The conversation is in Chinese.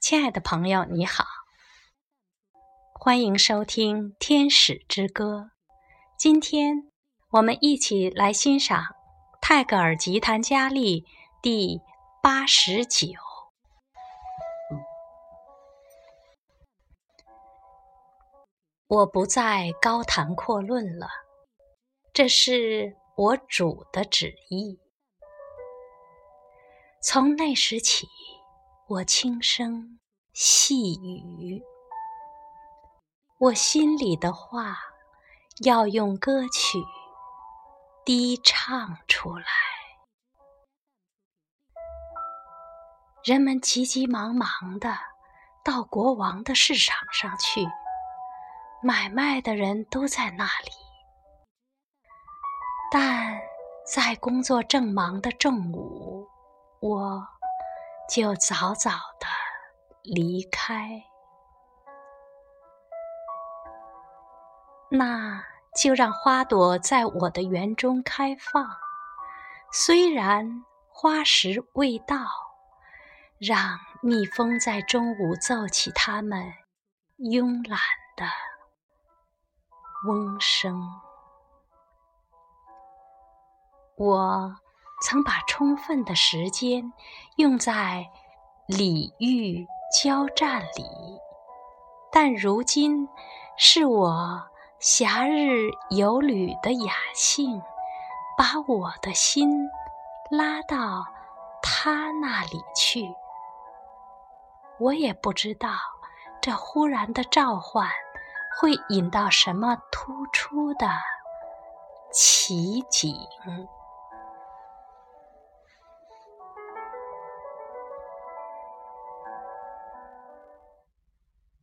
亲爱的朋友，你好，欢迎收听《天使之歌》。今天我们一起来欣赏泰戈尔吉檀迦利第八十九。我不再高谈阔论了，这是我主的旨意。从那时起。我轻声细语，我心里的话要用歌曲低唱出来。人们急急忙忙的到国王的市场上去，买卖的人都在那里，但在工作正忙的正午，我。就早早的离开，那就让花朵在我的园中开放。虽然花时未到，让蜜蜂在中午奏起它们慵懒的嗡声。我。曾把充分的时间用在礼遇交战里，但如今是我暇日游旅的雅兴，把我的心拉到他那里去。我也不知道这忽然的召唤会引到什么突出的奇景。